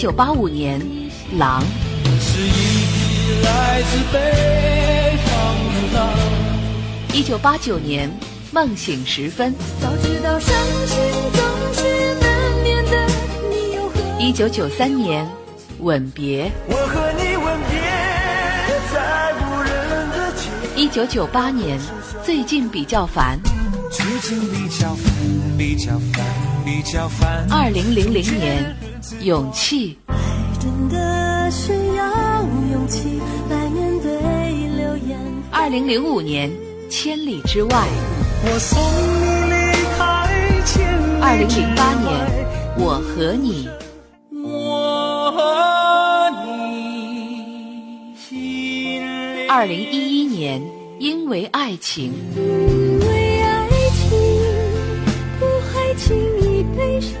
九八五年，《狼》。是一匹来自北方的狼。一九八九年，《梦醒时分》。早知道伤心总是难免的，你又何一九九三年，《吻别》。我和你吻别在无人的街。一九九八年，最近比较烦。最近比较烦，比较烦，比较烦。二零零零年，勇气。爱真的需要勇气来面对流言。二零零五年，千里之外。我送你离开千里二零零八年，我和你。我和你二零一一年，因为爱情。因为爱情，不会轻易悲伤。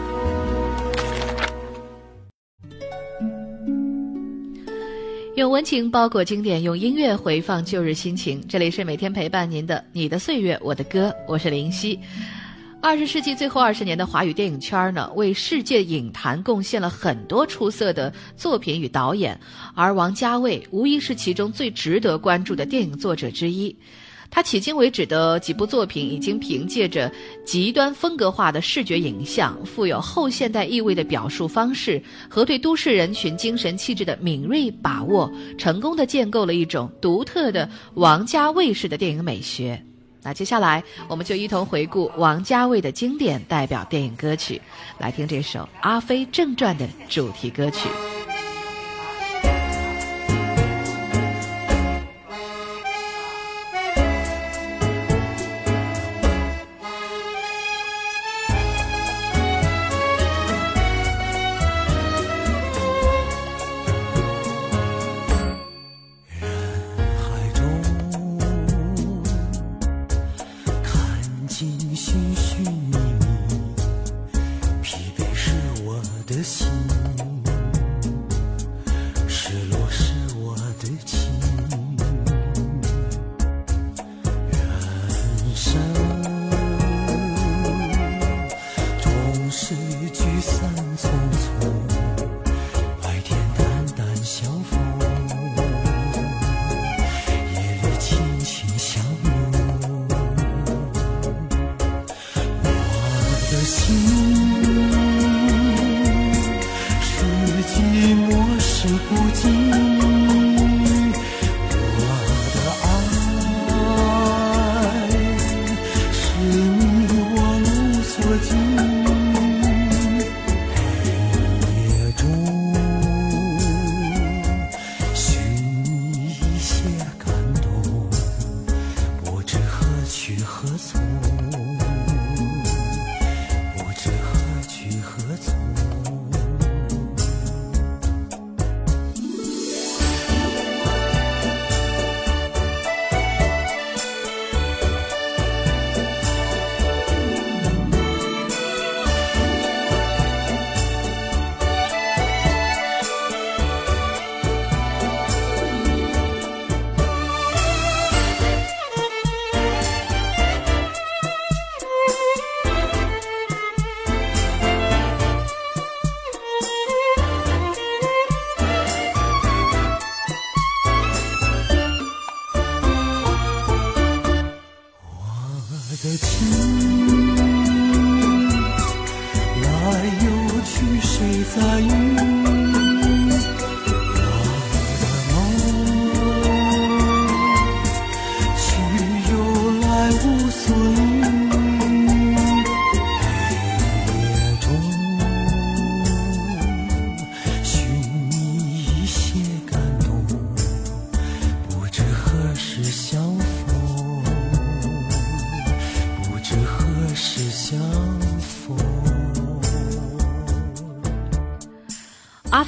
用温情包裹经典，用音乐回放旧日心情。这里是每天陪伴您的《你的岁月，我的歌》，我是林夕。二十世纪最后二十年的华语电影圈呢，为世界影坛贡献了很多出色的作品与导演，而王家卫无疑是其中最值得关注的电影作者之一。他迄今为止的几部作品，已经凭借着极端风格化的视觉影像、富有后现代意味的表述方式和对都市人群精神气质的敏锐把握，成功的建构了一种独特的王家卫式的电影美学。那接下来，我们就一同回顾王家卫的经典代表电影歌曲，来听这首《阿飞正传》的主题歌曲。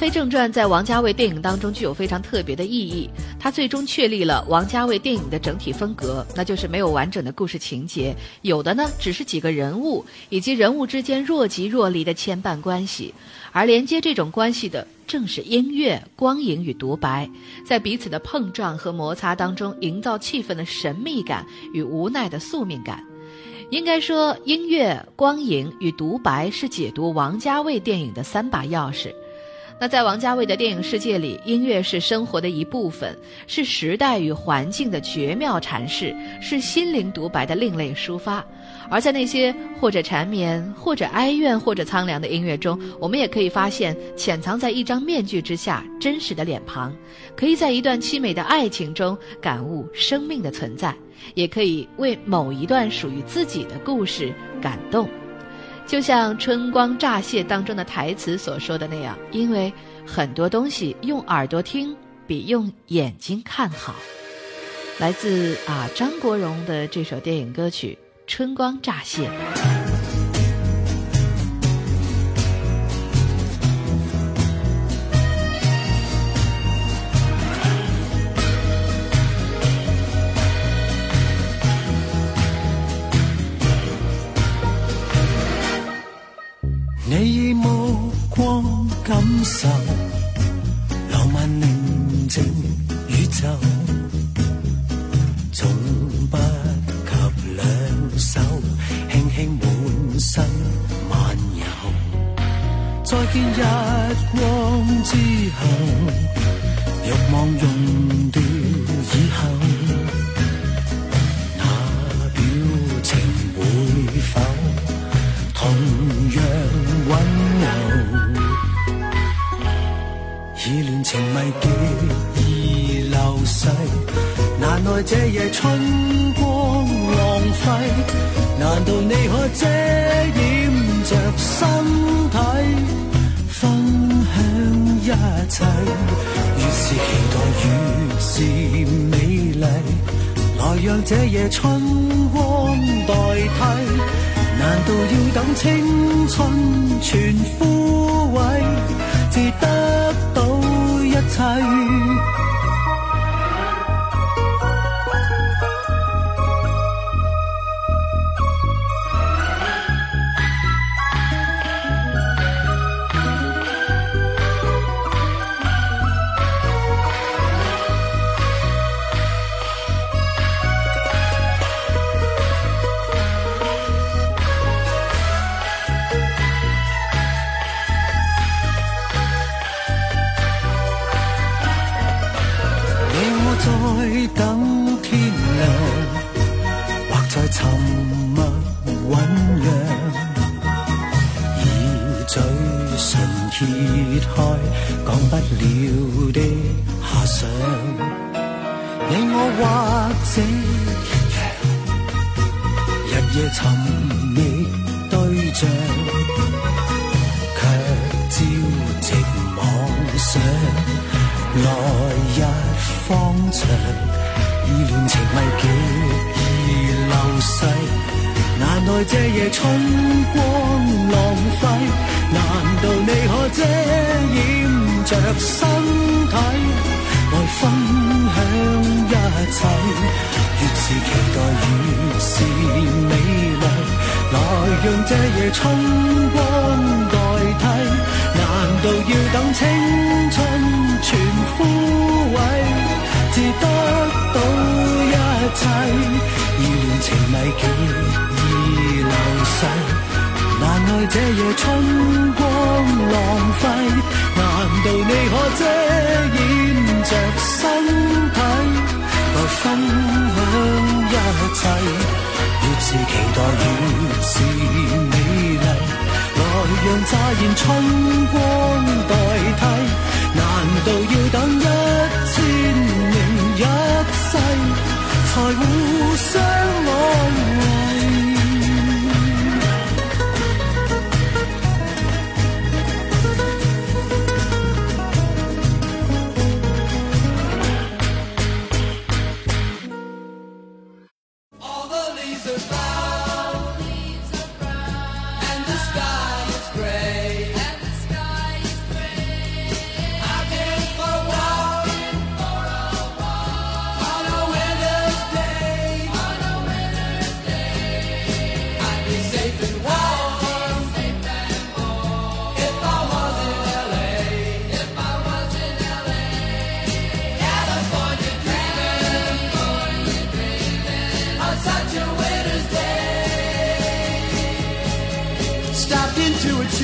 阿飞正传》在王家卫电影当中具有非常特别的意义，它最终确立了王家卫电影的整体风格，那就是没有完整的故事情节，有的呢只是几个人物以及人物之间若即若离的牵绊关系，而连接这种关系的正是音乐、光影与独白，在彼此的碰撞和摩擦当中营造气氛的神秘感与无奈的宿命感。应该说，音乐、光影与独白是解读王家卫电影的三把钥匙。那在王家卫的电影世界里，音乐是生活的一部分，是时代与环境的绝妙阐释，是心灵独白的另类抒发。而在那些或者缠绵、或者哀怨、或者苍凉的音乐中，我们也可以发现潜藏在一张面具之下真实的脸庞，可以在一段凄美的爱情中感悟生命的存在。也可以为某一段属于自己的故事感动，就像《春光乍泄》当中的台词所说的那样，因为很多东西用耳朵听比用眼睛看好。来自啊张国荣的这首电影歌曲《春光乍泄》。光感受浪漫宁静宇宙，从不及两手轻轻满身漫游。再见日光之后，情迷极易流逝，难耐这夜春光浪费。难道你可遮掩着身体，分享一切？越是期待越是美丽，来让这夜春光代替。难道要等青春全枯萎，至得？一切。嘴唇揭开讲不了的遐想你我或者日夜沉溺对象却朝夕妄想来日方长依恋情迷极易流逝难耐这夜春光浪费难道你可遮掩着身体，来分享一切？越是期待越是美丽，来让这夜春光代替。难道要等青春全枯萎，至得到一切？意乱情迷极。流逝，难耐这夜春光浪费。难道你可遮掩着身体，来分享一切？越是期待越是美丽，来让乍现春光代替。难道要等一千零一世，才互相安慰？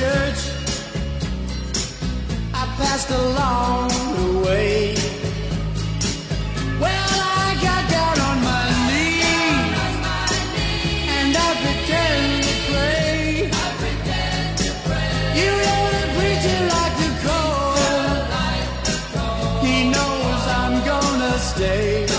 Church. I passed along the way. Well, I got down on my knees and I pretend to pray. You know the preacher like to call. He knows I'm gonna stay.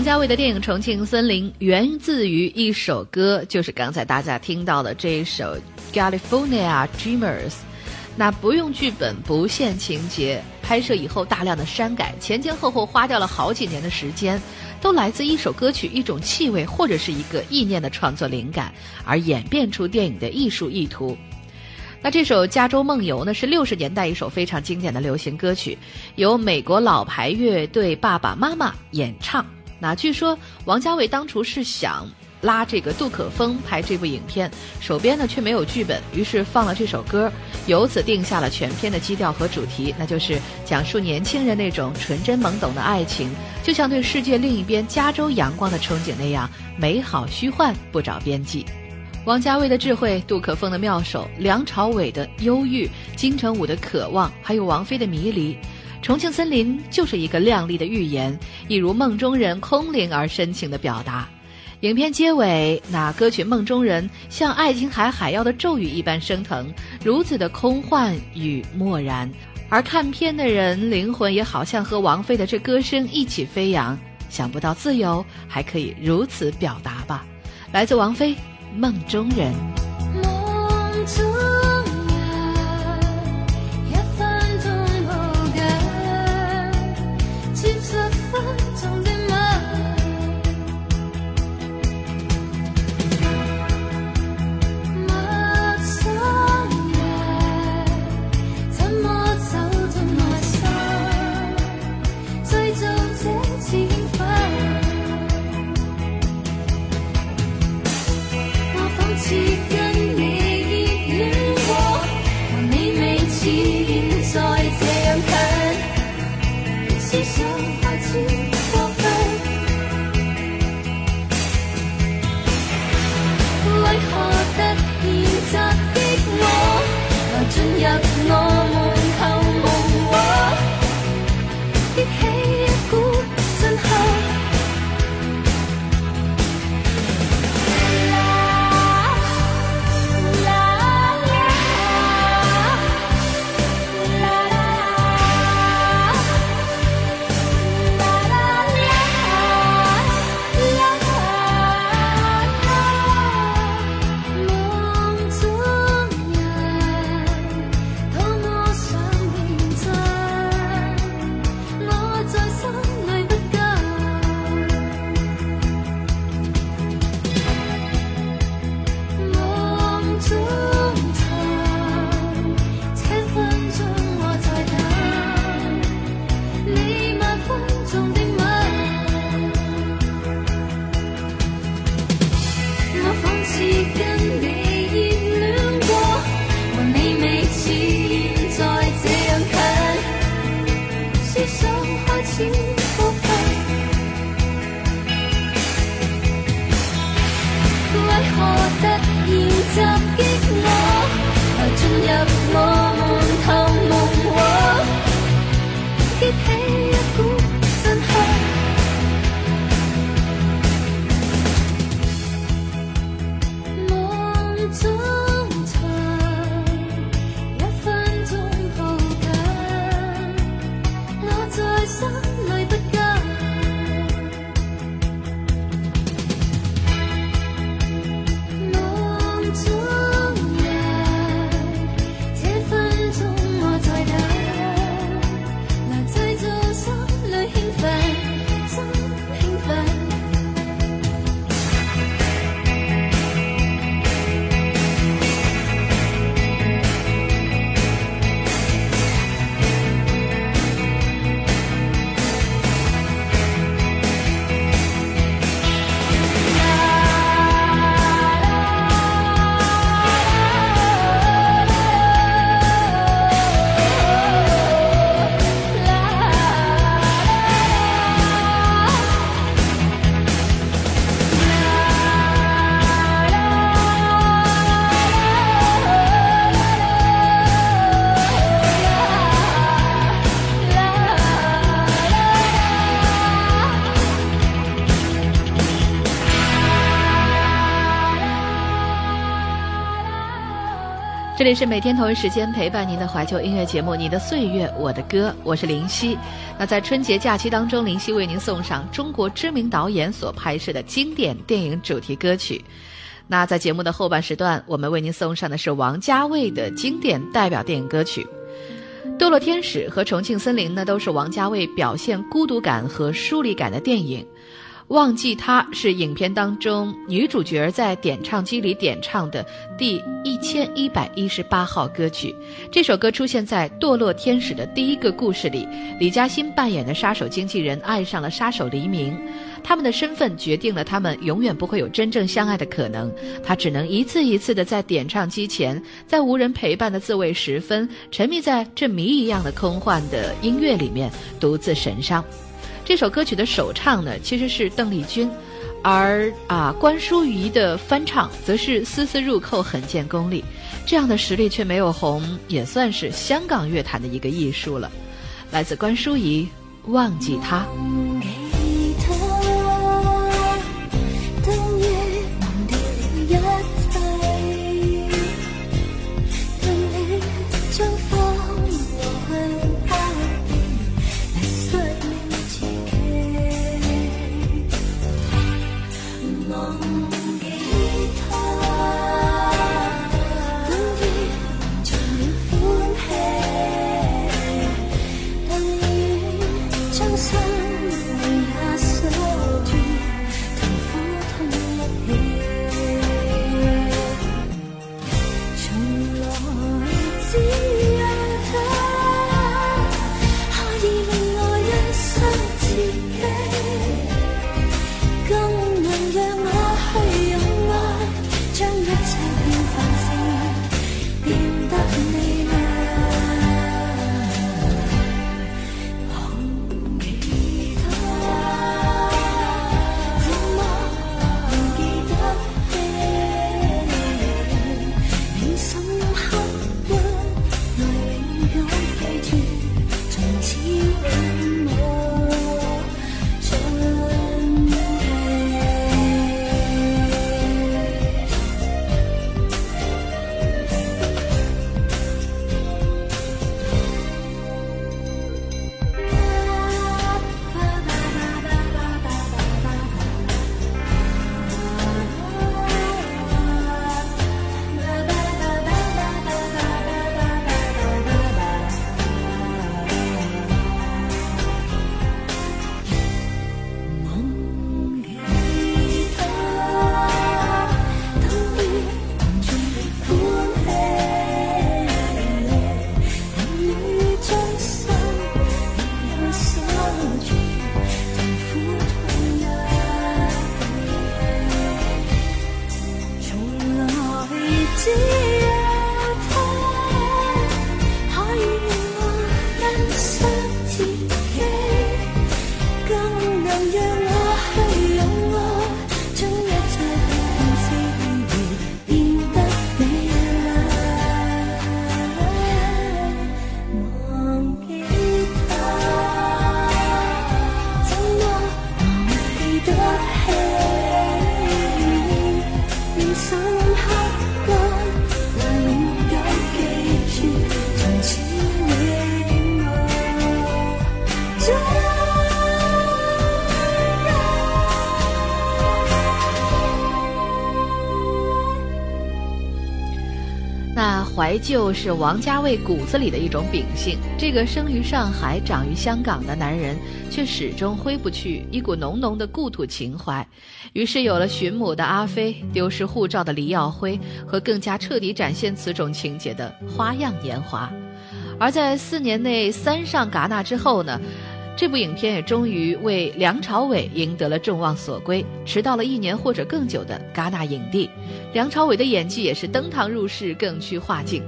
王家卫的电影《重庆森林》源自于一首歌，就是刚才大家听到的这一首《California Dreamers》。那不用剧本，不限情节，拍摄以后大量的删改，前前后后花掉了好几年的时间，都来自一首歌曲、一种气味或者是一个意念的创作灵感，而演变出电影的艺术意图。那这首《加州梦游》呢，是六十年代一首非常经典的流行歌曲，由美国老牌乐队爸爸妈妈演唱。那据说王家卫当初是想拉这个杜可风拍这部影片，手边呢却没有剧本，于是放了这首歌，由此定下了全片的基调和主题，那就是讲述年轻人那种纯真懵懂的爱情，就像对世界另一边加州阳光的憧憬那样美好虚幻，不着边际。王家卫的智慧，杜可风的妙手，梁朝伟的忧郁，金城武的渴望，还有王菲的迷离。重庆森林就是一个亮丽的寓言，一如梦中人空灵而深情的表达。影片结尾，那歌曲《梦中人》像爱琴海海妖的咒语一般升腾，如此的空幻与漠然。而看片的人灵魂也好像和王菲的这歌声一起飞扬。想不到自由还可以如此表达吧？来自王菲《梦中人》。心里不甘。这里是每天同一时间陪伴您的怀旧音乐节目《你的岁月我的歌》，我是林夕。那在春节假期当中，林夕为您送上中国知名导演所拍摄的经典电影主题歌曲。那在节目的后半时段，我们为您送上的是王家卫的经典代表电影歌曲。《堕落天使》和《重庆森林》呢，都是王家卫表现孤独感和疏离感的电影。忘记他是影片当中女主角在点唱机里点唱的第一千一百一十八号歌曲。这首歌出现在《堕落天使》的第一个故事里，李嘉欣扮演的杀手经纪人爱上了杀手黎明，他们的身份决定了他们永远不会有真正相爱的可能。他只能一次一次的在点唱机前，在无人陪伴的自慰时分，沉迷在这谜一样的空幻的音乐里面，独自神伤。这首歌曲的首唱呢，其实是邓丽君，而啊关淑怡的翻唱则是丝丝入扣，很见功力。这样的实力却没有红，也算是香港乐坛的一个艺术了。来自关淑怡，《忘记他》。是王家卫骨子里的一种秉性。这个生于上海、长于香港的男人，却始终挥不去一股浓浓的故土情怀。于是有了寻母的阿飞、丢失护照的黎耀辉和更加彻底展现此种情节的《花样年华》。而在四年内三上戛纳之后呢？这部影片也终于为梁朝伟赢得了众望所归，迟到了一年或者更久的戛纳影帝。梁朝伟的演技也是登堂入室，更具化境。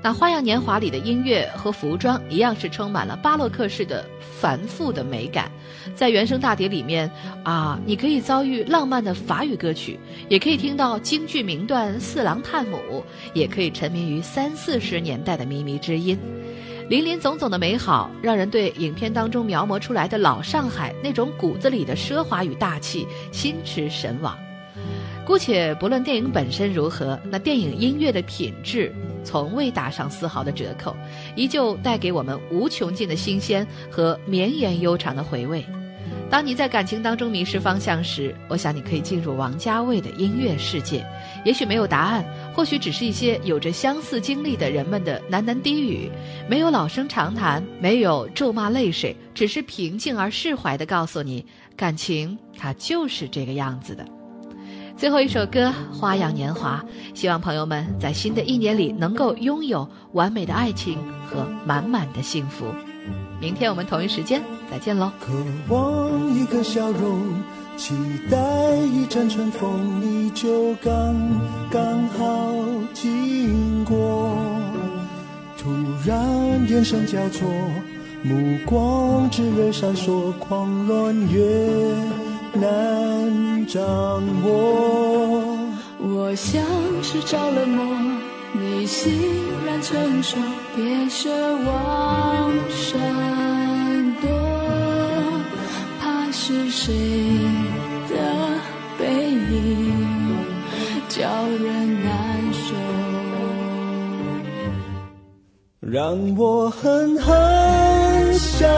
那《花样年华》里的音乐和服装一样是充满了巴洛克式的繁复的美感。在原声大碟里面啊，你可以遭遇浪漫的法语歌曲，也可以听到京剧名段《四郎探母》，也可以沉迷于三四十年代的靡靡之音。林林总总的美好，让人对影片当中描摹出来的老上海那种骨子里的奢华与大气心驰神往。姑且不论电影本身如何，那电影音乐的品质从未打上丝毫的折扣，依旧带给我们无穷尽的新鲜和绵延悠长的回味。当你在感情当中迷失方向时，我想你可以进入王家卫的音乐世界。也许没有答案，或许只是一些有着相似经历的人们的喃喃低语，没有老生常谈，没有咒骂泪水，只是平静而释怀地告诉你，感情它就是这个样子的。最后一首歌《花样年华》，希望朋友们在新的一年里能够拥有完美的爱情和满满的幸福。明天我们同一时间再见喽。渴望一个笑容，期待一阵春风，你就刚刚好经过。突然眼神交错，目光炽热闪烁，狂乱越难掌握。我像是着了魔，你欣然承受，别奢望闪躲，怕是谁的背影叫人难受。让我狠狠想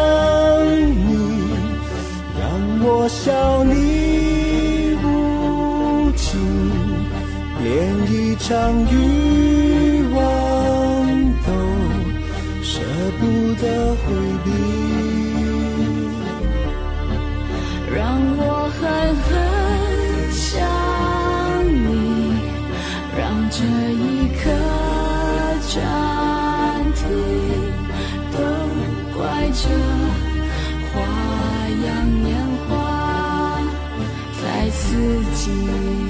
你，我笑你无情，连一场欲望都舍不得回避。自己。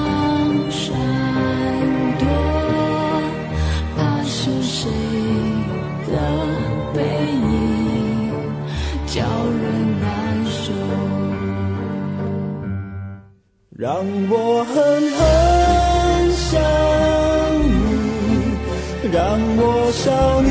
的背影叫人难受。让我狠狠想你，让我笑你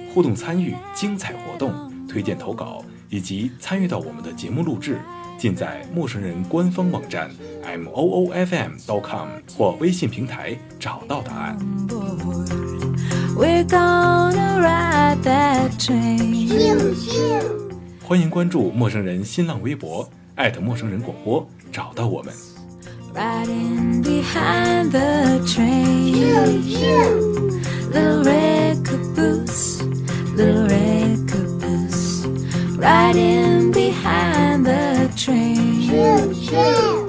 互动参与、精彩活动、推荐投稿以及参与到我们的节目录制，尽在陌生人官方网站 m o o f m dot com 或微信平台找到答案。We're gonna ride that train. 欢迎关注陌生人新浪微博，艾特陌生人广播，找到我们。Riding behind the train. Red caboose, the caboose riding behind the train. Choo, choo.